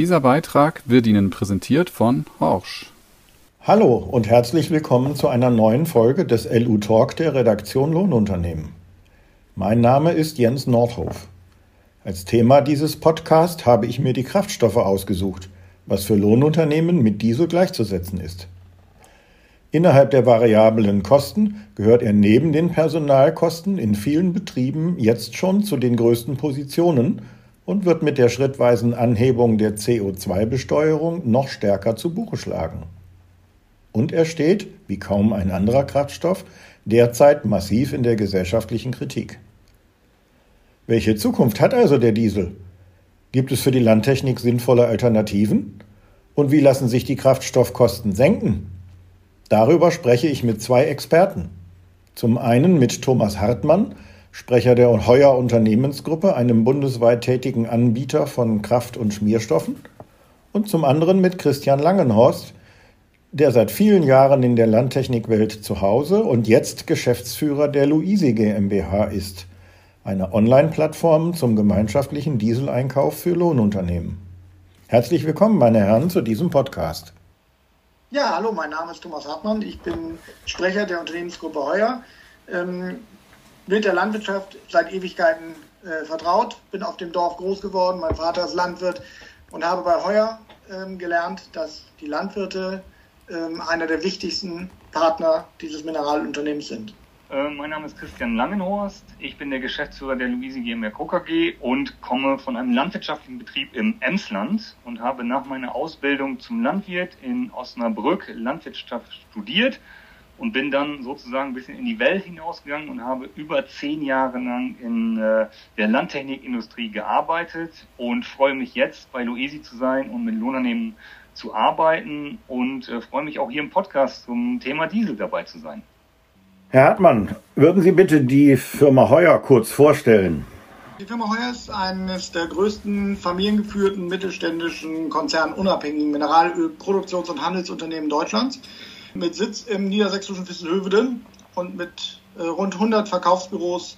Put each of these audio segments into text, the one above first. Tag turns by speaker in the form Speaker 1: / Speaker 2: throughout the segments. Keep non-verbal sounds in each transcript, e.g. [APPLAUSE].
Speaker 1: Dieser Beitrag wird Ihnen präsentiert von Horsch.
Speaker 2: Hallo und herzlich willkommen zu einer neuen Folge des LU Talk der Redaktion Lohnunternehmen. Mein Name ist Jens Nordhof. Als Thema dieses Podcasts habe ich mir die Kraftstoffe ausgesucht, was für Lohnunternehmen mit Diesel gleichzusetzen ist. Innerhalb der variablen Kosten gehört er neben den Personalkosten in vielen Betrieben jetzt schon zu den größten Positionen und wird mit der schrittweisen Anhebung der CO2-Besteuerung noch stärker zu Buche schlagen. Und er steht, wie kaum ein anderer Kraftstoff, derzeit massiv in der gesellschaftlichen Kritik. Welche Zukunft hat also der Diesel? Gibt es für die Landtechnik sinnvolle Alternativen? Und wie lassen sich die Kraftstoffkosten senken? Darüber spreche ich mit zwei Experten. Zum einen mit Thomas Hartmann, Sprecher der Heuer Unternehmensgruppe, einem bundesweit tätigen Anbieter von Kraft- und Schmierstoffen, und zum anderen mit Christian Langenhorst, der seit vielen Jahren in der Landtechnikwelt zu Hause und jetzt Geschäftsführer der Luisi GmbH ist, eine Online-Plattform zum gemeinschaftlichen Dieseleinkauf für Lohnunternehmen. Herzlich willkommen, meine Herren, zu diesem Podcast.
Speaker 3: Ja, hallo, mein Name ist Thomas Hartmann. Ich bin Sprecher der Unternehmensgruppe Heuer. Ähm, mit der Landwirtschaft seit Ewigkeiten äh, vertraut, bin auf dem Dorf groß geworden, mein Vater ist Landwirt und habe bei Heuer ähm, gelernt, dass die Landwirte ähm, einer der wichtigsten Partner dieses Mineralunternehmens sind.
Speaker 4: Äh, mein Name ist Christian Langenhorst. Ich bin der Geschäftsführer der Luisi GmbH Coca G und komme von einem landwirtschaftlichen Betrieb im Emsland und habe nach meiner Ausbildung zum Landwirt in Osnabrück Landwirtschaft studiert und bin dann sozusagen ein bisschen in die Welt hinausgegangen und habe über zehn Jahre lang in äh, der Landtechnikindustrie gearbeitet und freue mich jetzt bei Luisi zu sein und mit Lohnunternehmen zu arbeiten und äh, freue mich auch hier im Podcast zum Thema Diesel dabei zu sein.
Speaker 2: Herr Hartmann, würden Sie bitte die Firma Heuer kurz vorstellen?
Speaker 3: Die Firma Heuer ist eines der größten familiengeführten mittelständischen konzernunabhängigen Mineralölproduktions- und Handelsunternehmen Deutschlands mit Sitz im niedersächsischen Visselhöveden und mit äh, rund 100 Verkaufsbüros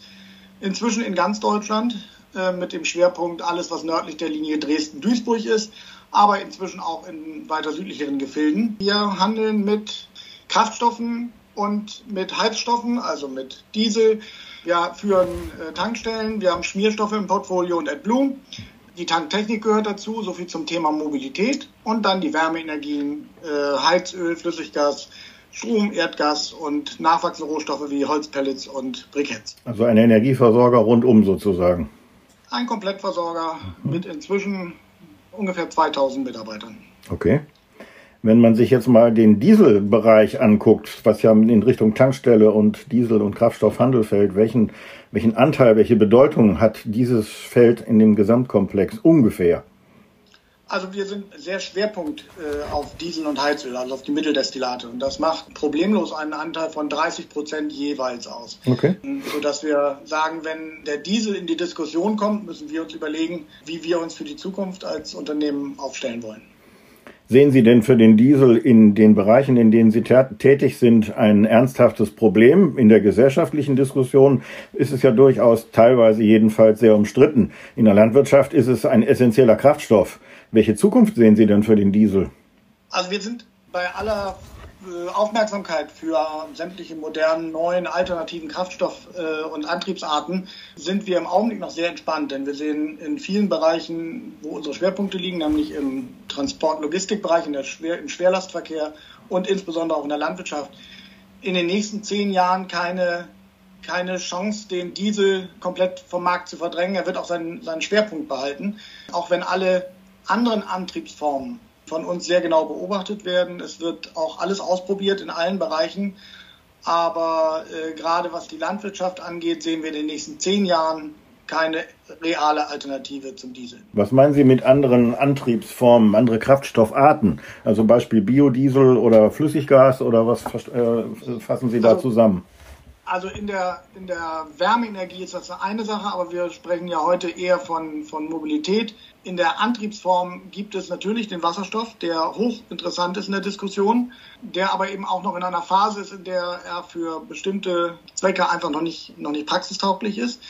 Speaker 3: inzwischen in ganz Deutschland äh, mit dem Schwerpunkt alles, was nördlich der Linie Dresden-Duisburg ist, aber inzwischen auch in weiter südlicheren Gefilden. Wir handeln mit Kraftstoffen und mit Heizstoffen, also mit Diesel. Wir führen äh, Tankstellen, wir haben Schmierstoffe im Portfolio und AdBlue. Die Tanktechnik gehört dazu, soviel zum Thema Mobilität und dann die Wärmeenergien, äh, Heizöl, Flüssiggas, Strom, Erdgas und nachwachsende Rohstoffe wie Holzpellets und Briketts.
Speaker 2: Also ein Energieversorger rundum sozusagen.
Speaker 3: Ein Komplettversorger mhm. mit inzwischen ungefähr 2000 Mitarbeitern.
Speaker 2: Okay. Wenn man sich jetzt mal den Dieselbereich anguckt, was ja in Richtung Tankstelle und Diesel- und Kraftstoffhandel fällt, welchen, welchen Anteil, welche Bedeutung hat dieses Feld in dem Gesamtkomplex ungefähr?
Speaker 3: Also wir sind sehr Schwerpunkt äh, auf Diesel und Heizöl, also auf die Mitteldestillate. Und das macht problemlos einen Anteil von 30 Prozent jeweils aus. Okay. Sodass wir sagen, wenn der Diesel in die Diskussion kommt, müssen wir uns überlegen, wie wir uns für die Zukunft als Unternehmen aufstellen wollen.
Speaker 2: Sehen Sie denn für den Diesel in den Bereichen, in denen Sie tätig sind, ein ernsthaftes Problem? In der gesellschaftlichen Diskussion ist es ja durchaus teilweise jedenfalls sehr umstritten. In der Landwirtschaft ist es ein essentieller Kraftstoff. Welche Zukunft sehen Sie denn für den Diesel?
Speaker 3: Also wir sind bei aller Aufmerksamkeit für sämtliche modernen, neuen, alternativen Kraftstoff- äh, und Antriebsarten sind wir im Augenblick noch sehr entspannt, denn wir sehen in vielen Bereichen, wo unsere Schwerpunkte liegen, nämlich im Transport-Logistikbereich, Schwer im Schwerlastverkehr und insbesondere auch in der Landwirtschaft, in den nächsten zehn Jahren keine, keine Chance, den Diesel komplett vom Markt zu verdrängen. Er wird auch seinen, seinen Schwerpunkt behalten, auch wenn alle anderen Antriebsformen von uns sehr genau beobachtet werden. Es wird auch alles ausprobiert in allen Bereichen. Aber äh, gerade was die Landwirtschaft angeht, sehen wir in den nächsten zehn Jahren keine reale Alternative zum Diesel.
Speaker 2: Was meinen Sie mit anderen Antriebsformen, andere Kraftstoffarten? Also Beispiel Biodiesel oder Flüssiggas oder was äh, fassen Sie da also, zusammen?
Speaker 3: Also in der, in der Wärmeenergie ist das eine Sache, aber wir sprechen ja heute eher von, von Mobilität. In der Antriebsform gibt es natürlich den Wasserstoff, der hochinteressant ist in der Diskussion, der aber eben auch noch in einer Phase ist, in der er für bestimmte Zwecke einfach noch nicht, noch nicht praxistauglich ist.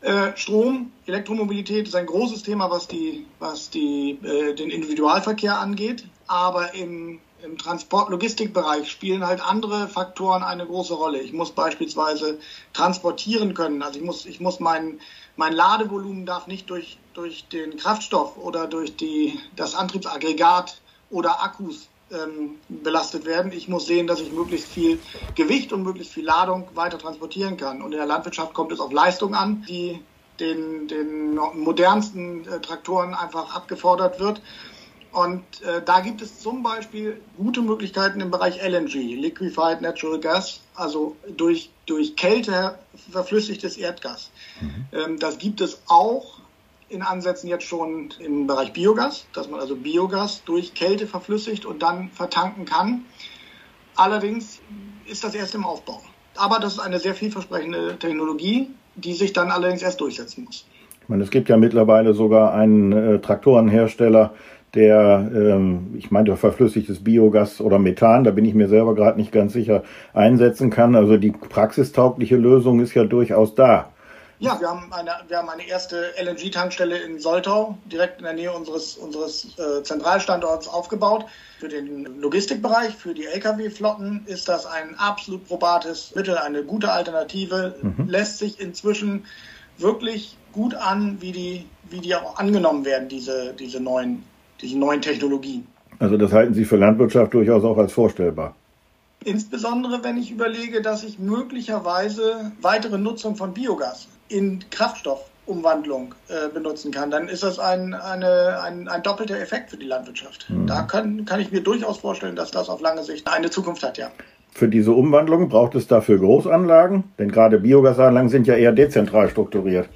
Speaker 3: Äh, Strom, Elektromobilität ist ein großes Thema, was, die, was die, äh, den Individualverkehr angeht. Aber im, im Transport-Logistikbereich spielen halt andere Faktoren eine große Rolle. Ich muss beispielsweise transportieren können. Also ich muss, ich muss mein, mein Ladevolumen darf nicht durch, durch den Kraftstoff oder durch die, das Antriebsaggregat oder Akkus ähm, belastet werden. Ich muss sehen, dass ich möglichst viel Gewicht und möglichst viel Ladung weiter transportieren kann. Und in der Landwirtschaft kommt es auf Leistung an, die den, den modernsten äh, Traktoren einfach abgefordert wird. Und äh, da gibt es zum Beispiel gute Möglichkeiten im Bereich LNG, Liquefied Natural Gas, also durch, durch Kälte verflüssigtes Erdgas. Mhm. Ähm, das gibt es auch in Ansätzen jetzt schon im Bereich Biogas, dass man also Biogas durch Kälte verflüssigt und dann vertanken kann. Allerdings ist das erst im Aufbau. Aber das ist eine sehr vielversprechende Technologie, die sich dann allerdings erst durchsetzen muss.
Speaker 2: Ich meine, es gibt ja mittlerweile sogar einen äh, Traktorenhersteller, der, ähm, ich meine, verflüssigtes Biogas oder Methan, da bin ich mir selber gerade nicht ganz sicher, einsetzen kann. Also die praxistaugliche Lösung ist ja durchaus da.
Speaker 3: Ja, wir haben eine, wir haben eine erste LNG-Tankstelle in Soltau, direkt in der Nähe unseres, unseres äh, Zentralstandorts aufgebaut. Für den Logistikbereich, für die Lkw-Flotten ist das ein absolut probates Mittel, eine gute Alternative. Mhm. Lässt sich inzwischen wirklich gut an, wie die, wie die auch angenommen werden, diese, diese, neuen, diese neuen Technologien.
Speaker 2: Also das halten Sie für Landwirtschaft durchaus auch als vorstellbar.
Speaker 3: Insbesondere wenn ich überlege, dass ich möglicherweise weitere Nutzung von Biogas in Kraftstoffumwandlung äh, benutzen kann, dann ist das ein, eine, ein, ein doppelter Effekt für die Landwirtschaft. Mhm. Da kann, kann ich mir durchaus vorstellen, dass das auf lange Sicht eine Zukunft hat, ja.
Speaker 2: Für diese Umwandlung braucht es dafür Großanlagen, denn gerade Biogasanlagen sind ja eher dezentral strukturiert.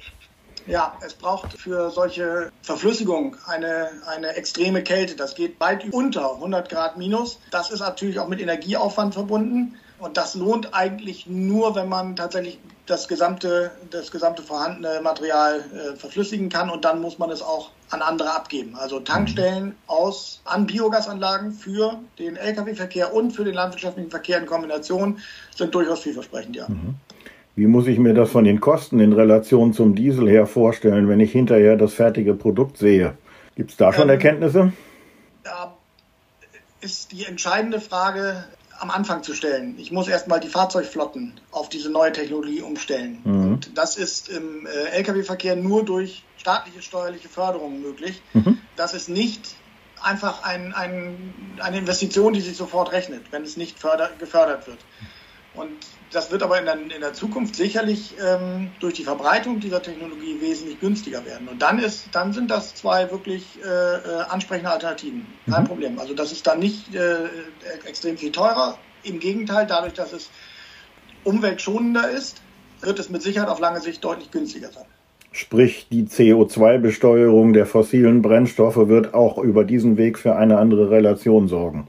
Speaker 3: Ja, es braucht für solche Verflüssigung eine, eine extreme Kälte. Das geht weit unter 100 Grad minus. Das ist natürlich auch mit Energieaufwand verbunden. Und das lohnt eigentlich nur, wenn man tatsächlich das gesamte, das gesamte vorhandene Material äh, verflüssigen kann und dann muss man es auch an andere abgeben. Also Tankstellen aus, an Biogasanlagen für den Lkw-Verkehr und für den landwirtschaftlichen Verkehr in Kombination sind durchaus vielversprechend, ja. Mhm.
Speaker 2: Wie muss ich mir das von den Kosten in Relation zum Diesel her vorstellen, wenn ich hinterher das fertige Produkt sehe? Gibt es da schon ähm, Erkenntnisse?
Speaker 3: Da ist die entscheidende Frage am Anfang zu stellen. Ich muss erstmal die Fahrzeugflotten auf diese neue Technologie umstellen. Mhm. Und das ist im äh, Lkw-Verkehr nur durch staatliche steuerliche Förderung möglich. Mhm. Das ist nicht einfach ein, ein, eine Investition, die sich sofort rechnet, wenn es nicht förder, gefördert wird. Und das wird aber in der, in der Zukunft sicherlich ähm, durch die Verbreitung dieser Technologie wesentlich günstiger werden. Und dann ist, dann sind das zwei wirklich äh, äh, ansprechende Alternativen. Kein mhm. Problem. Also das ist dann nicht äh, extrem viel teurer. Im Gegenteil, dadurch, dass es umweltschonender ist, wird es mit Sicherheit auf lange Sicht deutlich günstiger sein.
Speaker 2: Sprich, die CO2-Besteuerung der fossilen Brennstoffe wird auch über diesen Weg für eine andere Relation sorgen.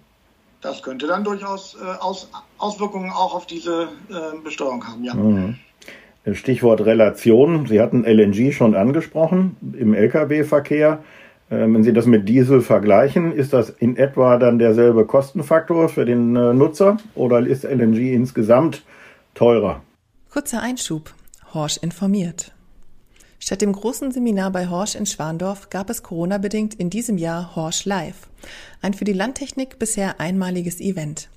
Speaker 3: Das könnte dann durchaus äh, Aus, Auswirkungen auch auf diese äh, Besteuerung haben, ja. Mhm.
Speaker 2: Stichwort Relation. Sie hatten LNG schon angesprochen im Lkw-Verkehr. Äh, wenn Sie das mit Diesel vergleichen, ist das in etwa dann derselbe Kostenfaktor für den äh, Nutzer oder ist LNG insgesamt teurer?
Speaker 5: Kurzer Einschub. Horsch informiert. Statt dem großen Seminar bei Horsch in Schwandorf gab es Corona-bedingt in diesem Jahr Horsch Live. Ein für die Landtechnik bisher einmaliges Event.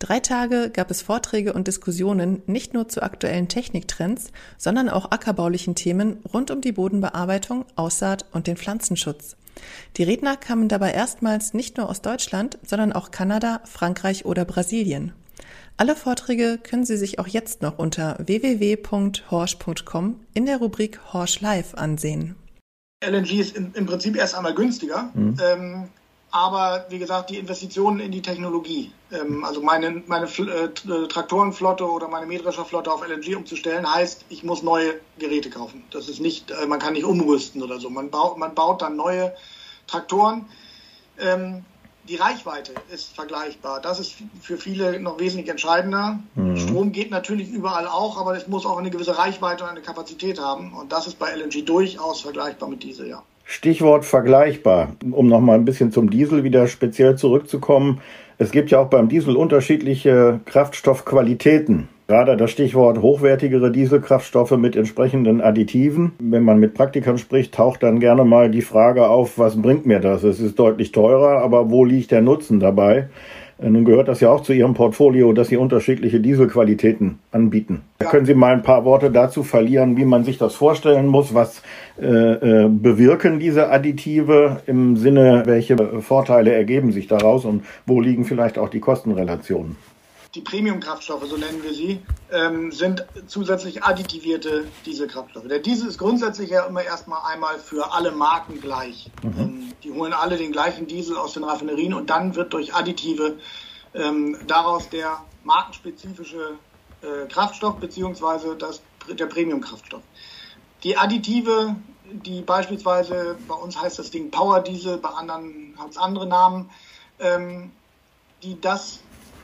Speaker 5: Drei Tage gab es Vorträge und Diskussionen nicht nur zu aktuellen Techniktrends, sondern auch ackerbaulichen Themen rund um die Bodenbearbeitung, Aussaat und den Pflanzenschutz. Die Redner kamen dabei erstmals nicht nur aus Deutschland, sondern auch Kanada, Frankreich oder Brasilien. Alle Vorträge können Sie sich auch jetzt noch unter www.horsch.com in der Rubrik Horsch Live ansehen.
Speaker 3: LNG ist im, im Prinzip erst einmal günstiger. Mhm. Ähm, aber wie gesagt, die Investitionen in die Technologie, ähm, also meine, meine äh, Traktorenflotte oder meine Mähdrescherflotte auf LNG umzustellen, heißt, ich muss neue Geräte kaufen. Das ist nicht, äh, man kann nicht umrüsten oder so. Man baut, man baut dann neue Traktoren. Ähm, die Reichweite ist vergleichbar. Das ist für viele noch wesentlich entscheidender. Mhm. Strom geht natürlich überall auch, aber es muss auch eine gewisse Reichweite und eine Kapazität haben. Und das ist bei LNG durchaus vergleichbar mit Diesel, ja.
Speaker 2: Stichwort vergleichbar. Um noch mal ein bisschen zum Diesel wieder speziell zurückzukommen. Es gibt ja auch beim Diesel unterschiedliche Kraftstoffqualitäten. Gerade das Stichwort hochwertigere Dieselkraftstoffe mit entsprechenden Additiven. Wenn man mit Praktikern spricht, taucht dann gerne mal die Frage auf, was bringt mir das? Es ist deutlich teurer, aber wo liegt der Nutzen dabei? Äh, nun gehört das ja auch zu Ihrem Portfolio, dass Sie unterschiedliche Dieselqualitäten anbieten. Ja. Können Sie mal ein paar Worte dazu verlieren, wie man sich das vorstellen muss? Was äh, äh, bewirken diese Additive im Sinne, welche Vorteile ergeben sich daraus und wo liegen vielleicht auch die Kostenrelationen?
Speaker 3: Die Premium-Kraftstoffe, so nennen wir sie, ähm, sind zusätzlich additivierte Dieselkraftstoffe. Der Diesel ist grundsätzlich ja immer erstmal einmal für alle Marken gleich. Mhm. Ähm, die holen alle den gleichen Diesel aus den Raffinerien und dann wird durch Additive ähm, daraus der markenspezifische äh, Kraftstoff beziehungsweise das, der Premium-Kraftstoff. Die Additive, die beispielsweise, bei uns heißt das Ding Power Diesel, bei anderen hat es andere Namen, ähm, die das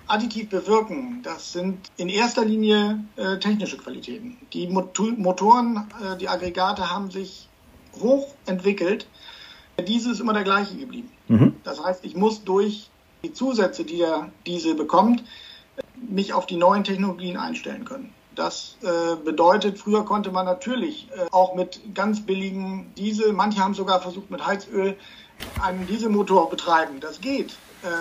Speaker 3: additiv bewirken, das sind in erster Linie äh, technische Qualitäten. Die Motoren, äh, die Aggregate haben sich hoch entwickelt. Diese ist immer der gleiche geblieben. Mhm. Das heißt, ich muss durch die Zusätze, die der Diesel bekommt, mich auf die neuen Technologien einstellen können. Das äh, bedeutet, früher konnte man natürlich äh, auch mit ganz billigen Diesel, manche haben sogar versucht mit Heizöl einen Dieselmotor betreiben. Das geht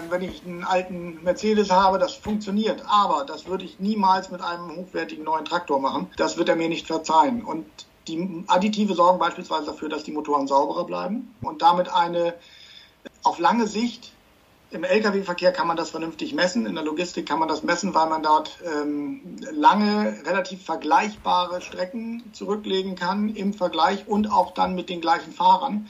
Speaker 3: wenn ich einen alten Mercedes habe, das funktioniert. Aber das würde ich niemals mit einem hochwertigen neuen Traktor machen. Das wird er mir nicht verzeihen. Und die Additive sorgen beispielsweise dafür, dass die Motoren sauberer bleiben und damit eine auf lange Sicht im Lkw-Verkehr kann man das vernünftig messen, in der Logistik kann man das messen, weil man dort ähm, lange, relativ vergleichbare Strecken zurücklegen kann im Vergleich und auch dann mit den gleichen Fahrern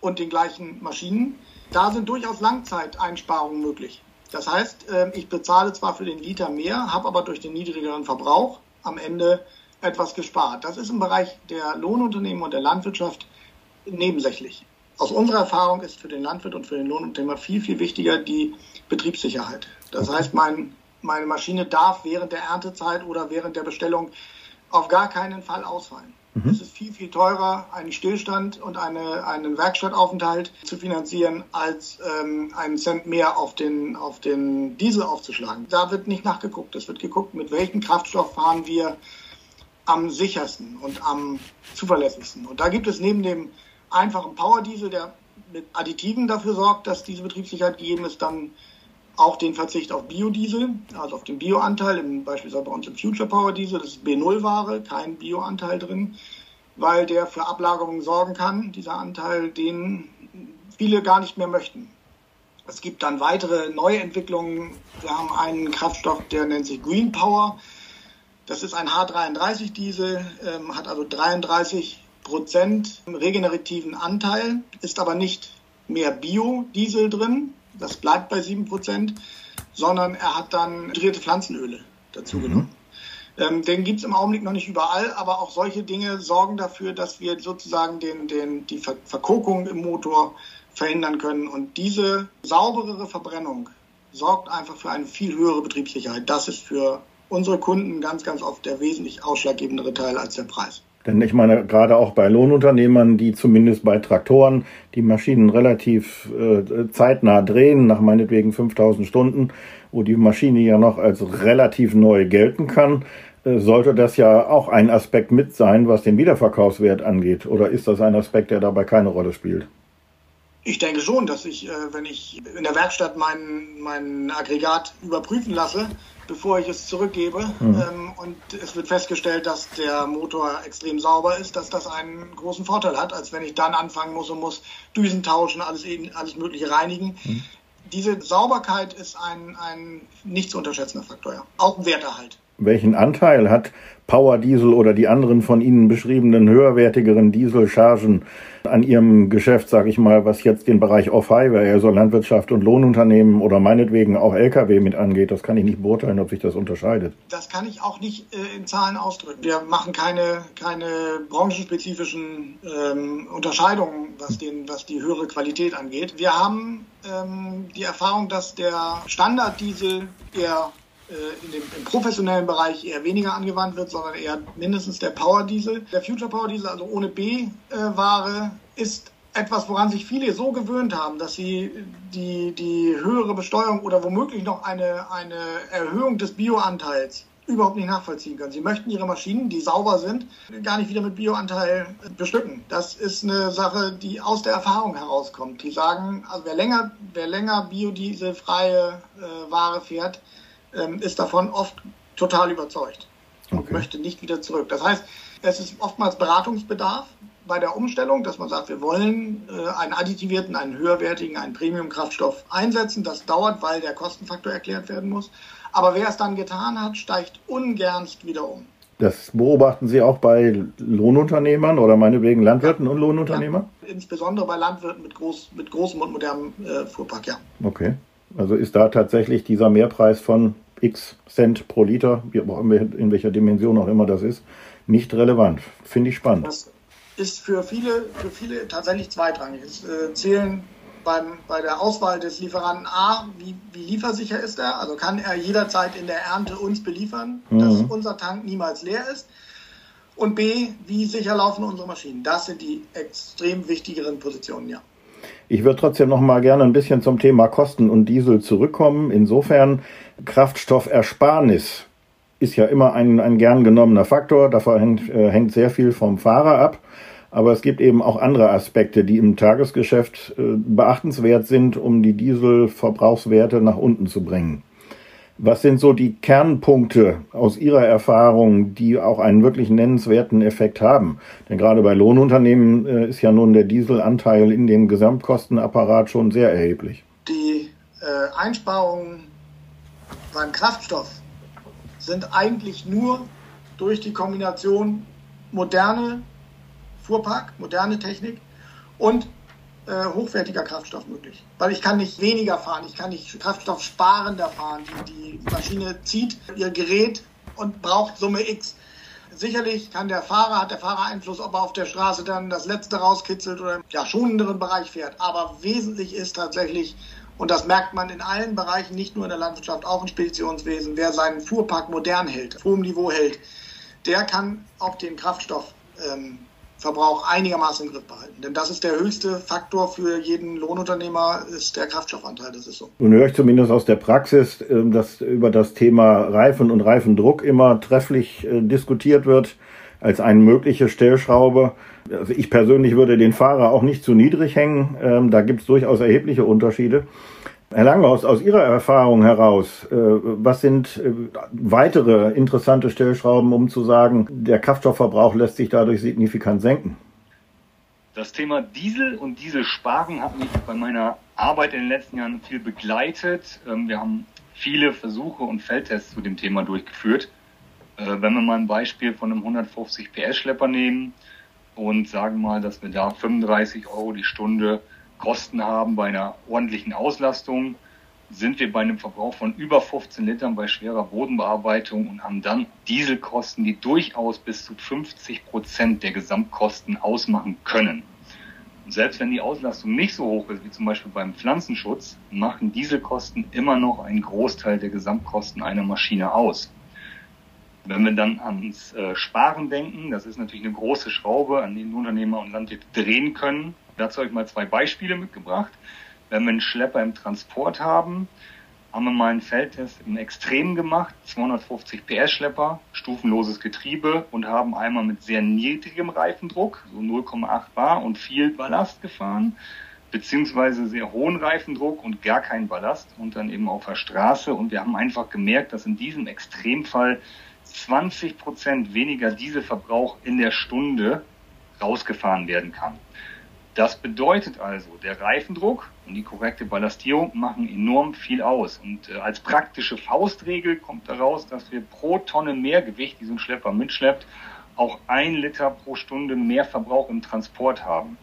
Speaker 3: und den gleichen Maschinen. Da sind durchaus Langzeiteinsparungen möglich. Das heißt, ähm, ich bezahle zwar für den Liter mehr, habe aber durch den niedrigeren Verbrauch am Ende etwas gespart. Das ist im Bereich der Lohnunternehmen und der Landwirtschaft nebensächlich. Aus unserer Erfahrung ist für den Landwirt und für den Lohnunternehmer viel, viel wichtiger die Betriebssicherheit. Das heißt, mein, meine Maschine darf während der Erntezeit oder während der Bestellung auf gar keinen Fall ausfallen. Mhm. Es ist viel, viel teurer, einen Stillstand und eine, einen Werkstattaufenthalt zu finanzieren, als ähm, einen Cent mehr auf den, auf den Diesel aufzuschlagen. Da wird nicht nachgeguckt. Es wird geguckt, mit welchem Kraftstoff fahren wir am sichersten und am zuverlässigsten. Und da gibt es neben dem einfachen Power-Diesel, der mit Additiven dafür sorgt, dass diese Betriebssicherheit gegeben ist, dann auch den Verzicht auf Biodiesel, also auf den Bioanteil, beispielsweise bei uns im Future Power Diesel, das ist B0-Ware, kein Bioanteil drin, weil der für Ablagerungen sorgen kann, dieser Anteil, den viele gar nicht mehr möchten. Es gibt dann weitere Neuentwicklungen. Wir haben einen Kraftstoff, der nennt sich Green Power. Das ist ein H33-Diesel, ähm, hat also 33 Prozent regenerativen Anteil, ist aber nicht mehr Biodiesel drin, das bleibt bei 7%, sondern er hat dann hydrierte Pflanzenöle dazu mhm. genommen. Ähm, den gibt es im Augenblick noch nicht überall, aber auch solche Dinge sorgen dafür, dass wir sozusagen den, den, die Ver Verkokung im Motor verhindern können. Und diese sauberere Verbrennung sorgt einfach für eine viel höhere Betriebssicherheit. Das ist für unsere Kunden ganz, ganz oft der wesentlich ausschlaggebendere Teil als der Preis.
Speaker 2: Denn ich meine, gerade auch bei Lohnunternehmern, die zumindest bei Traktoren die Maschinen relativ äh, zeitnah drehen, nach meinetwegen 5000 Stunden, wo die Maschine ja noch als relativ neu gelten kann, äh, sollte das ja auch ein Aspekt mit sein, was den Wiederverkaufswert angeht. Oder ist das ein Aspekt, der dabei keine Rolle spielt?
Speaker 3: Ich denke schon, dass ich, äh, wenn ich in der Werkstatt mein, mein Aggregat überprüfen lasse, bevor ich es zurückgebe, mhm. ähm, und es wird festgestellt, dass der Motor extrem sauber ist, dass das einen großen Vorteil hat, als wenn ich dann anfangen muss und muss Düsen tauschen, alles, alles Mögliche reinigen. Mhm. Diese Sauberkeit ist ein, ein nicht zu unterschätzender Faktor, ja. Auch Werterhalt.
Speaker 2: Welchen Anteil hat Power Diesel oder die anderen von Ihnen beschriebenen höherwertigeren Dieselchargen an Ihrem Geschäft, sage ich mal, was jetzt den Bereich Off-Highway, also Landwirtschaft und Lohnunternehmen oder meinetwegen auch Lkw mit angeht? Das kann ich nicht beurteilen, ob sich das unterscheidet.
Speaker 3: Das kann ich auch nicht äh, in Zahlen ausdrücken. Wir machen keine, keine branchenspezifischen ähm, Unterscheidungen, was, den, was die höhere Qualität angeht. Wir haben ähm, die Erfahrung, dass der Standarddiesel eher in dem, im professionellen Bereich eher weniger angewandt wird, sondern eher mindestens der Power Diesel. Der Future Power Diesel, also ohne B-Ware, ist etwas, woran sich viele so gewöhnt haben, dass sie die, die höhere Besteuerung oder womöglich noch eine, eine Erhöhung des Bioanteils überhaupt nicht nachvollziehen können. Sie möchten ihre Maschinen, die sauber sind, gar nicht wieder mit Bioanteil bestücken. Das ist eine Sache, die aus der Erfahrung herauskommt. Die sagen, also wer länger, wer länger biodieselfreie äh, Ware fährt, ähm, ist davon oft total überzeugt und okay. möchte nicht wieder zurück. Das heißt, es ist oftmals Beratungsbedarf bei der Umstellung, dass man sagt, wir wollen äh, einen additivierten, einen höherwertigen, einen Premium-Kraftstoff einsetzen. Das dauert, weil der Kostenfaktor erklärt werden muss. Aber wer es dann getan hat, steigt ungernst wieder um.
Speaker 2: Das beobachten Sie auch bei Lohnunternehmern oder meinetwegen Landwirten und Lohnunternehmern?
Speaker 3: Ja, insbesondere bei Landwirten mit, groß, mit großem und modernem äh, Fuhrpark, ja.
Speaker 2: Okay. Also ist da tatsächlich dieser Mehrpreis von x Cent pro Liter, in welcher Dimension auch immer das ist, nicht relevant. Finde ich spannend.
Speaker 3: Das ist für viele, für viele tatsächlich zweitrangig. Es äh, zählen beim, bei der Auswahl des Lieferanten A, wie, wie liefersicher ist er? Also kann er jederzeit in der Ernte uns beliefern, mhm. dass unser Tank niemals leer ist? Und B, wie sicher laufen unsere Maschinen? Das sind die extrem wichtigeren Positionen, ja.
Speaker 2: Ich würde trotzdem noch mal gerne ein bisschen zum Thema Kosten und Diesel zurückkommen. Insofern Kraftstoffersparnis ist ja immer ein, ein gern genommener Faktor. Davon hängt, äh, hängt sehr viel vom Fahrer ab. Aber es gibt eben auch andere Aspekte, die im Tagesgeschäft äh, beachtenswert sind, um die Dieselverbrauchswerte nach unten zu bringen. Was sind so die Kernpunkte aus Ihrer Erfahrung, die auch einen wirklich nennenswerten Effekt haben? Denn gerade bei Lohnunternehmen äh, ist ja nun der Dieselanteil in dem Gesamtkostenapparat schon sehr erheblich.
Speaker 3: Die äh, Einsparungen beim Kraftstoff sind eigentlich nur durch die Kombination moderne Fuhrpark, moderne Technik und äh, hochwertiger Kraftstoff möglich. Weil ich kann nicht weniger fahren, ich kann nicht kraftstoffsparender fahren. Die, die Maschine zieht ihr Gerät und braucht Summe X. Sicherlich kann der Fahrer, hat der Fahrer Einfluss, ob er auf der Straße dann das Letzte rauskitzelt oder im ja, schonenderen Bereich fährt. Aber wesentlich ist tatsächlich, und das merkt man in allen Bereichen, nicht nur in der Landwirtschaft, auch im Speditionswesen, wer seinen Fuhrpark modern hält, auf hohem Niveau hält, der kann auch den Kraftstoff ähm, Verbrauch einigermaßen im Griff behalten. Denn das ist der höchste Faktor für jeden Lohnunternehmer, ist der Kraftstoffanteil. Das ist so.
Speaker 2: Nun höre ich zumindest aus der Praxis, ähm, dass über das Thema Reifen und Reifendruck immer trefflich äh, diskutiert wird als eine mögliche Stellschraube. Also ich persönlich würde den Fahrer auch nicht zu niedrig hängen. Ähm, da gibt es durchaus erhebliche Unterschiede. Herr Langhaus, aus Ihrer Erfahrung heraus, äh, was sind äh, weitere interessante Stellschrauben, um zu sagen, der Kraftstoffverbrauch lässt sich dadurch signifikant senken?
Speaker 4: Das Thema Diesel und Dieselsparen hat mich bei meiner Arbeit in den letzten Jahren viel begleitet. Ähm, wir haben viele Versuche und Feldtests zu dem Thema durchgeführt. Äh, wenn wir mal ein Beispiel von einem 150 PS Schlepper nehmen und sagen mal, dass wir da 35 Euro die Stunde Kosten haben bei einer ordentlichen Auslastung, sind wir bei einem Verbrauch von über 15 Litern bei schwerer Bodenbearbeitung und haben dann Dieselkosten, die durchaus bis zu 50 Prozent der Gesamtkosten ausmachen können. Und selbst wenn die Auslastung nicht so hoch ist wie zum Beispiel beim Pflanzenschutz, machen Dieselkosten immer noch einen Großteil der Gesamtkosten einer Maschine aus. Wenn wir dann ans äh, Sparen denken, das ist natürlich eine große Schraube, an die Unternehmer und Landwirte drehen können, Dazu habe ich mal zwei Beispiele mitgebracht. Wenn wir einen Schlepper im Transport haben, haben wir mal einen Feldtest im Extrem gemacht, 250 PS Schlepper, stufenloses Getriebe und haben einmal mit sehr niedrigem Reifendruck, so 0,8 Bar und viel Ballast gefahren, beziehungsweise sehr hohen Reifendruck und gar keinen Ballast und dann eben auf der Straße und wir haben einfach gemerkt, dass in diesem Extremfall 20 Prozent weniger Dieselverbrauch in der Stunde rausgefahren werden kann. Das bedeutet also, der Reifendruck und die korrekte Ballastierung machen enorm viel aus. Und äh, als praktische Faustregel kommt daraus, dass wir pro Tonne mehr Gewicht, die so ein Schlepper mitschleppt, auch ein Liter pro Stunde mehr Verbrauch im Transport haben.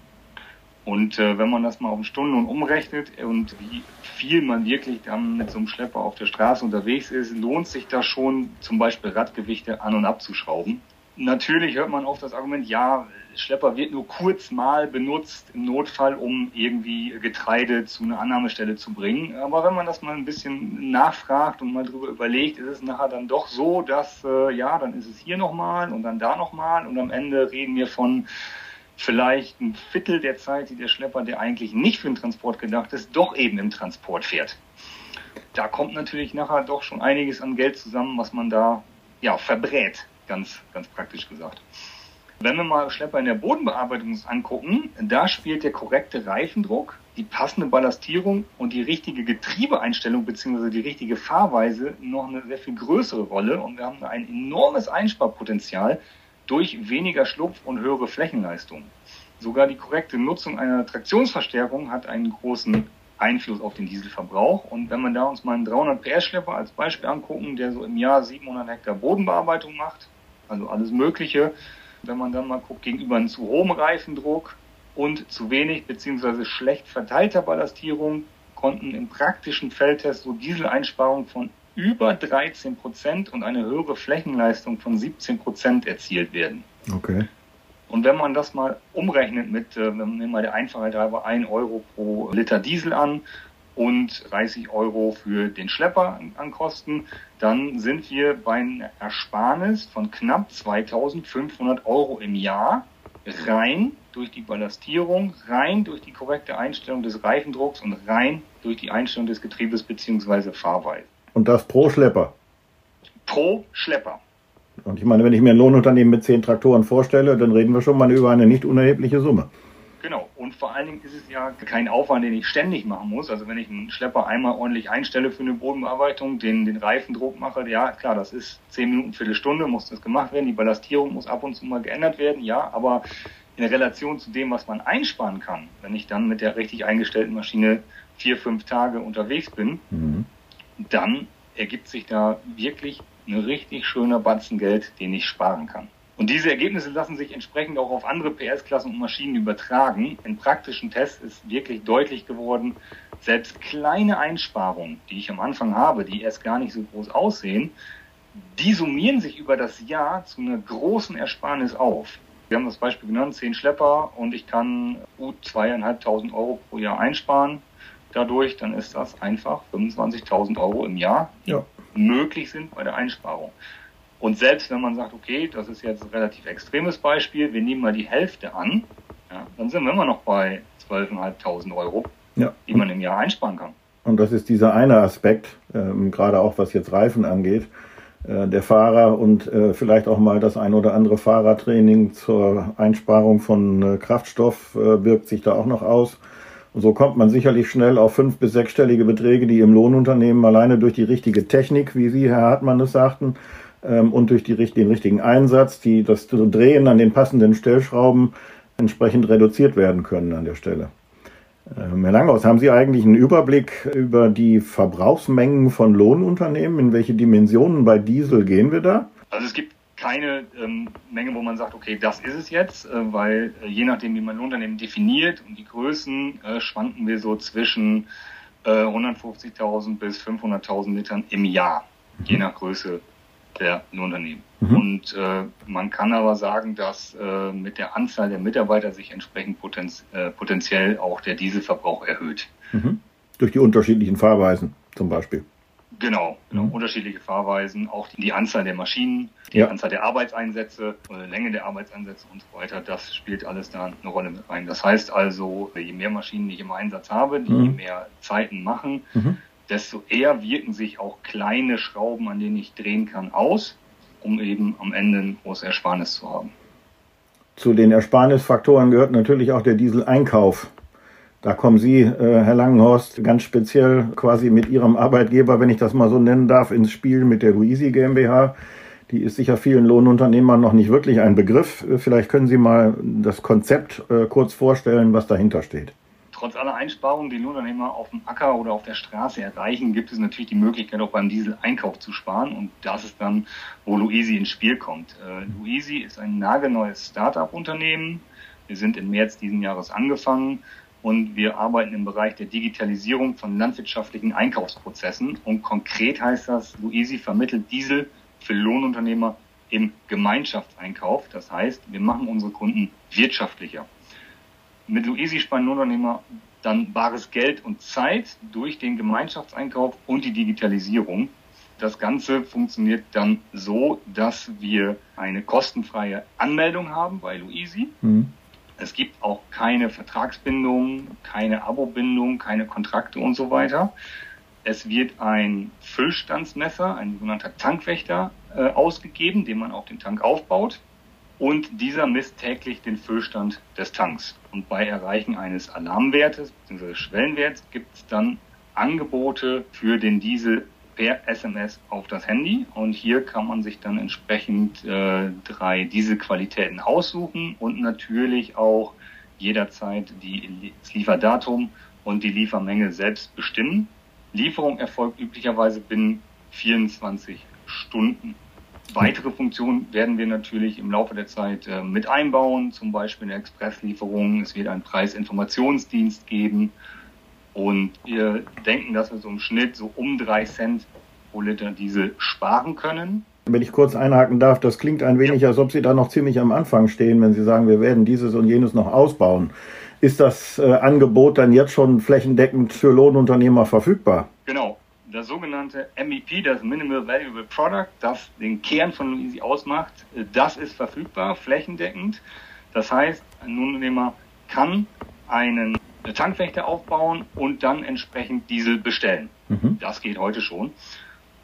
Speaker 4: Und äh, wenn man das mal auf Stunden umrechnet und wie viel man wirklich dann mit so einem Schlepper auf der Straße unterwegs ist, lohnt sich da schon zum Beispiel Radgewichte an und abzuschrauben. Natürlich hört man oft das Argument, ja, Schlepper wird nur kurz mal benutzt im Notfall, um irgendwie Getreide zu einer Annahmestelle zu bringen. Aber wenn man das mal ein bisschen nachfragt und mal drüber überlegt, ist es nachher dann doch so, dass äh, ja, dann ist es hier nochmal und dann da nochmal und am Ende reden wir von vielleicht ein Viertel der Zeit, die der Schlepper, der eigentlich nicht für den Transport gedacht ist, doch eben im Transport fährt. Da kommt natürlich nachher doch schon einiges an Geld zusammen, was man da ja, verbrät, ganz, ganz praktisch gesagt. Wenn wir mal Schlepper in der Bodenbearbeitung uns angucken, da spielt der korrekte Reifendruck, die passende Ballastierung und die richtige Getriebeeinstellung bzw. die richtige Fahrweise noch eine sehr viel größere Rolle und wir haben da ein enormes Einsparpotenzial durch weniger Schlupf und höhere Flächenleistung. Sogar die korrekte Nutzung einer Traktionsverstärkung hat einen großen Einfluss auf den Dieselverbrauch. Und wenn wir da uns mal einen 300 PS Schlepper als Beispiel angucken, der so im Jahr 700 Hektar Bodenbearbeitung macht, also alles Mögliche, wenn man dann mal guckt, gegenüber einem zu hohem Reifendruck und zu wenig beziehungsweise schlecht verteilter Ballastierung konnten im praktischen Feldtest so Dieseleinsparungen von über 13 Prozent und eine höhere Flächenleistung von 17 Prozent erzielt werden.
Speaker 2: Okay.
Speaker 4: Und wenn man das mal umrechnet mit, äh, nehmen wir mal der Einfachheit halber 1 Euro pro Liter Diesel an und 30 Euro für den Schlepper an Kosten, dann sind wir bei einer Ersparnis von knapp 2500 Euro im Jahr rein durch die Ballastierung, rein durch die korrekte Einstellung des Reifendrucks und rein durch die Einstellung des Getriebes bzw. Fahrweise.
Speaker 2: Und das pro Schlepper?
Speaker 4: Pro Schlepper.
Speaker 2: Und ich meine, wenn ich mir ein Lohnunternehmen mit zehn Traktoren vorstelle, dann reden wir schon mal über eine nicht unerhebliche Summe.
Speaker 4: Genau. Und vor allen Dingen ist es ja kein Aufwand, den ich ständig machen muss. Also wenn ich einen Schlepper einmal ordentlich einstelle für eine Bodenbearbeitung, den, den Reifendruck mache, ja klar, das ist zehn Minuten, Viertelstunde, muss das gemacht werden. Die Ballastierung muss ab und zu mal geändert werden, ja, aber in Relation zu dem, was man einsparen kann, wenn ich dann mit der richtig eingestellten Maschine vier, fünf Tage unterwegs bin, mhm. dann ergibt sich da wirklich ein richtig schöner Batzen Geld, den ich sparen kann. Und diese Ergebnisse lassen sich entsprechend auch auf andere PS-Klassen und Maschinen übertragen. In praktischen Tests ist wirklich deutlich geworden, selbst kleine Einsparungen, die ich am Anfang habe, die erst gar nicht so groß aussehen, die summieren sich über das Jahr zu einer großen Ersparnis auf. Wir haben das Beispiel genannt, zehn Schlepper und ich kann gut zweieinhalbtausend Euro pro Jahr einsparen. Dadurch, dann ist das einfach 25.000 Euro im Jahr, die ja. möglich sind bei der Einsparung. Und selbst wenn man sagt, okay, das ist jetzt ein relativ extremes Beispiel, wir nehmen mal die Hälfte an, ja, dann sind wir immer noch bei 12.500 Euro, ja. die man im Jahr einsparen kann.
Speaker 2: Und das ist dieser eine Aspekt, ähm, gerade auch was jetzt Reifen angeht. Äh, der Fahrer und äh, vielleicht auch mal das ein oder andere Fahrertraining zur Einsparung von äh, Kraftstoff äh, wirkt sich da auch noch aus. Und so kommt man sicherlich schnell auf fünf- bis sechsstellige Beträge, die im Lohnunternehmen alleine durch die richtige Technik, wie Sie, Herr Hartmann, es sagten, ähm, und durch die, den richtigen Einsatz, die, das Drehen an den passenden Stellschrauben entsprechend reduziert werden können an der Stelle. Ähm, Herr Langhaus, haben Sie eigentlich einen Überblick über die Verbrauchsmengen von Lohnunternehmen? In welche Dimensionen bei Diesel gehen wir da?
Speaker 4: Also es gibt keine ähm, Menge, wo man sagt, okay, das ist es jetzt, äh, weil äh, je nachdem, wie man Lohnunternehmen definiert und die Größen, äh, schwanken wir so zwischen äh, 150.000 bis 500.000 Litern im Jahr, je nach Größe der Unternehmen. Mhm. Und äh, man kann aber sagen, dass äh, mit der Anzahl der Mitarbeiter sich entsprechend potenz äh, potenziell auch der Dieselverbrauch erhöht.
Speaker 2: Mhm. Durch die unterschiedlichen Fahrweisen zum Beispiel.
Speaker 4: Genau, genau. Mhm. unterschiedliche Fahrweisen, auch die, die, Anzahl der Maschinen, die ja. Anzahl der Arbeitseinsätze, äh, Länge der Arbeitseinsätze und so weiter, das spielt alles da eine Rolle mit rein. Das heißt also, je mehr Maschinen ich im Einsatz habe, die mhm. mehr Zeiten machen, mhm desto eher wirken sich auch kleine Schrauben, an denen ich drehen kann, aus, um eben am Ende ein großes Ersparnis zu haben.
Speaker 2: Zu den Ersparnisfaktoren gehört natürlich auch der Dieseleinkauf. Da kommen Sie, äh, Herr Langenhorst, ganz speziell quasi mit Ihrem Arbeitgeber, wenn ich das mal so nennen darf, ins Spiel mit der Luisi GmbH. Die ist sicher vielen Lohnunternehmern noch nicht wirklich ein Begriff. Vielleicht können Sie mal das Konzept äh, kurz vorstellen, was dahinter steht.
Speaker 4: Trotz aller Einsparungen, die Lohnunternehmer auf dem Acker oder auf der Straße erreichen, gibt es natürlich die Möglichkeit, auch beim Diesel-Einkauf zu sparen. Und das ist dann, wo Luisi ins Spiel kommt. Äh, Luisi ist ein nagelneues Start-up-Unternehmen. Wir sind im März diesen Jahres angefangen und wir arbeiten im Bereich der Digitalisierung von landwirtschaftlichen Einkaufsprozessen. Und konkret heißt das, Luisi vermittelt Diesel für Lohnunternehmer im Gemeinschaftseinkauf. Das heißt, wir machen unsere Kunden wirtschaftlicher mit Luisi sparen Lohnunternehmer dann bares Geld und Zeit durch den Gemeinschaftseinkauf und die Digitalisierung. Das Ganze funktioniert dann so, dass wir eine kostenfreie Anmeldung haben bei Luisi. Mhm. Es gibt auch keine Vertragsbindung, keine Abo-Bindung, keine Kontrakte und so weiter. Es wird ein Füllstandsmesser, ein sogenannter Tankwächter, äh, ausgegeben, den man auf den Tank aufbaut. Und dieser misst täglich den Füllstand des Tanks. Und bei Erreichen eines Alarmwertes bzw. Schwellenwerts gibt es dann Angebote für den Diesel per SMS auf das Handy. Und hier kann man sich dann entsprechend äh, drei Dieselqualitäten aussuchen und natürlich auch jederzeit die, das Lieferdatum und die Liefermenge selbst bestimmen. Lieferung erfolgt üblicherweise binnen 24 Stunden. Weitere Funktionen werden wir natürlich im Laufe der Zeit äh, mit einbauen, zum Beispiel eine Expresslieferung. Es wird einen Preisinformationsdienst geben und wir denken, dass wir so im Schnitt so um drei Cent pro Liter Diesel sparen können.
Speaker 2: Wenn ich kurz einhaken darf, das klingt ein wenig, als ob Sie da noch ziemlich am Anfang stehen, wenn Sie sagen, wir werden dieses und jenes noch ausbauen. Ist das äh, Angebot dann jetzt schon flächendeckend für Lohnunternehmer verfügbar?
Speaker 4: Genau. Das sogenannte MEP, das Minimal Valuable Product, das den Kern von Luisi ausmacht, äh, das ist verfügbar, flächendeckend. Das heißt, ein Lohnunternehmer kann einen Tankwächter aufbauen und dann entsprechend Diesel bestellen. Mhm. Das geht heute schon.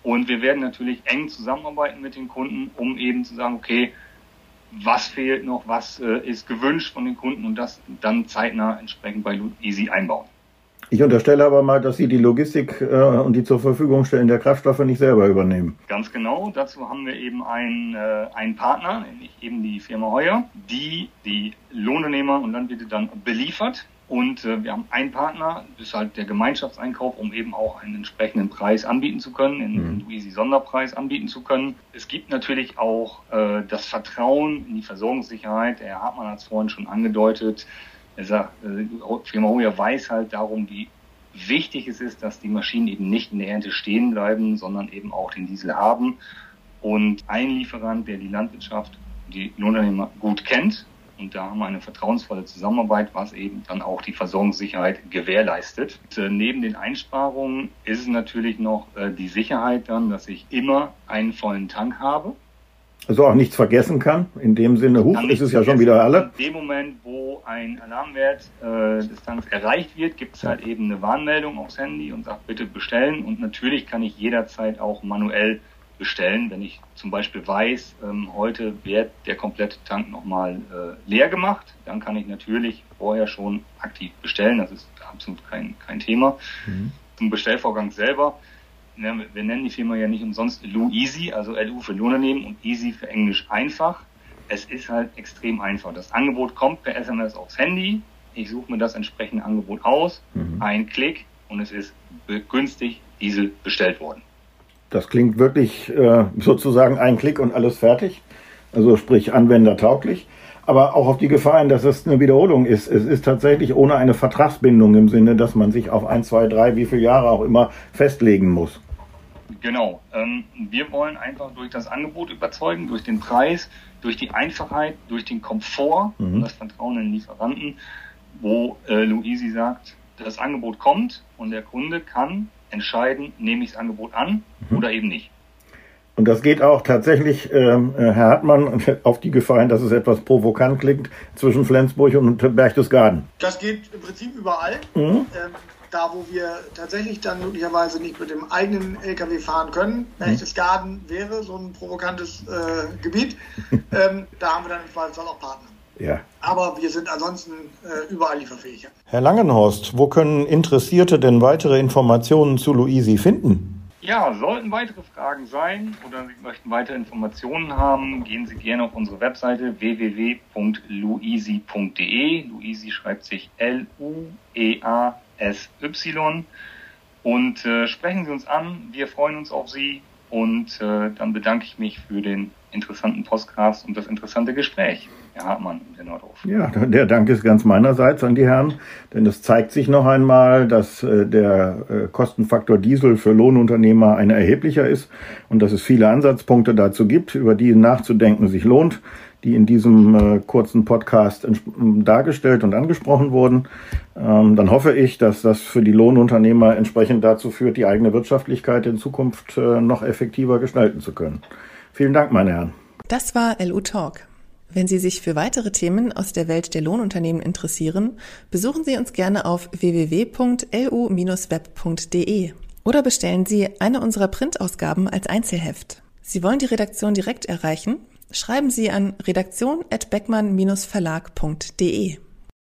Speaker 4: Und wir werden natürlich eng zusammenarbeiten mit den Kunden, um eben zu sagen, okay, was fehlt noch, was äh, ist gewünscht von den Kunden und das dann zeitnah entsprechend bei Easy einbauen.
Speaker 2: Ich unterstelle aber mal, dass Sie die Logistik äh, und die zur Verfügung stellen der Kraftstoffe nicht selber übernehmen.
Speaker 4: Ganz genau. Dazu haben wir eben einen, äh, einen Partner, nämlich eben die Firma Heuer, die die Lohnunternehmer und Landwirte dann beliefert. Und äh, wir haben einen Partner, das ist halt der Gemeinschaftseinkauf, um eben auch einen entsprechenden Preis anbieten zu können, einen mhm. Easy Sonderpreis anbieten zu können. Es gibt natürlich auch äh, das Vertrauen in die Versorgungssicherheit. Der Herr Hartmann hat es vorhin schon angedeutet. Er sagt, äh, Firma Hoya weiß halt darum, wie wichtig es ist, dass die Maschinen eben nicht in der Ernte stehen bleiben, sondern eben auch den Diesel haben. Und ein Lieferant, der die Landwirtschaft, die Lohnunternehmer gut kennt, und da haben wir eine vertrauensvolle Zusammenarbeit, was eben dann auch die Versorgungssicherheit gewährleistet. Und, äh, neben den Einsparungen ist es natürlich noch äh, die Sicherheit dann, dass ich immer einen vollen Tank habe.
Speaker 2: Also auch nichts vergessen kann. In dem Sinne, huch, ist es ja schon wieder alle.
Speaker 4: In dem Moment, wo ein Alarmwert äh, des Tanks erreicht wird, gibt es halt eben eine Warnmeldung aufs Handy und sagt, bitte bestellen. Und natürlich kann ich jederzeit auch manuell bestellen. Wenn ich zum Beispiel weiß, ähm, heute wird der komplette Tank nochmal äh, leer gemacht, dann kann ich natürlich vorher schon aktiv bestellen. Das ist absolut kein, kein Thema. Mhm. Zum Bestellvorgang selber. Ja, wir nennen die Firma ja nicht umsonst Lu Easy, also LU für Lohnunternehmen und Easy für Englisch einfach. Es ist halt extrem einfach. Das Angebot kommt per SMS aufs Handy. Ich suche mir das entsprechende Angebot aus. Mhm. Ein Klick und es ist günstig Diesel bestellt worden.
Speaker 2: Das klingt wirklich äh, sozusagen ein Klick und alles fertig. Also sprich anwendertauglich. Aber auch auf die Gefahr hin, dass es eine Wiederholung ist. Es ist tatsächlich ohne eine Vertragsbindung im Sinne, dass man sich auf ein, zwei, drei, wie viele Jahre auch immer festlegen muss.
Speaker 4: Genau. Ähm, wir wollen einfach durch das Angebot überzeugen, durch den Preis, durch die Einfachheit, durch den Komfort mhm. und das Vertrauen in den Lieferanten, wo äh, Luisi sagt, das Angebot kommt und der Kunde kann entscheiden, nehme ich das Angebot an mhm. oder eben nicht.
Speaker 2: Und das geht auch tatsächlich, ähm, äh, Herr Hartmann, [LAUGHS] auf die Gefahr hin, dass es etwas provokant klingt, zwischen Flensburg und Berchtesgaden.
Speaker 3: Das geht im Prinzip überall. Mhm. Ähm, da, wo wir tatsächlich dann möglicherweise nicht mit dem eigenen LKW fahren können. Mhm. Berchtesgaden wäre so ein provokantes äh, Gebiet. [LAUGHS] ähm, da haben wir dann im Zweifelsfall auch Partner. Ja. Aber wir sind ansonsten äh, überall lieferfähig.
Speaker 2: Herr Langenhorst, wo können Interessierte denn weitere Informationen zu Luisi finden?
Speaker 4: Ja, sollten weitere Fragen sein oder Sie möchten weitere Informationen haben, gehen Sie gerne auf unsere Webseite www.luisi.de. Luisi schreibt sich L-U-E-A-S-Y. Und äh, sprechen Sie uns an. Wir freuen uns auf Sie. Und äh, dann bedanke ich mich für den interessanten Podcast und das interessante Gespräch. Herr Hartmann,
Speaker 2: der Nordhof. Ja, der Dank ist ganz meinerseits an die Herren, denn es zeigt sich noch einmal, dass äh, der äh, Kostenfaktor Diesel für Lohnunternehmer ein erheblicher ist und dass es viele Ansatzpunkte dazu gibt, über die nachzudenken sich lohnt, die in diesem äh, kurzen Podcast dargestellt und angesprochen wurden. Ähm, dann hoffe ich, dass das für die Lohnunternehmer entsprechend dazu führt, die eigene Wirtschaftlichkeit in Zukunft noch effektiver gestalten zu können. Vielen Dank, meine Herren.
Speaker 5: Das war LU Talk. Wenn Sie sich für weitere Themen aus der Welt der Lohnunternehmen interessieren, besuchen Sie uns gerne auf www.lu-web.de. Oder bestellen Sie eine unserer Printausgaben als Einzelheft. Sie wollen die Redaktion direkt erreichen? Schreiben Sie an redaktion@beckmann-verlag.de.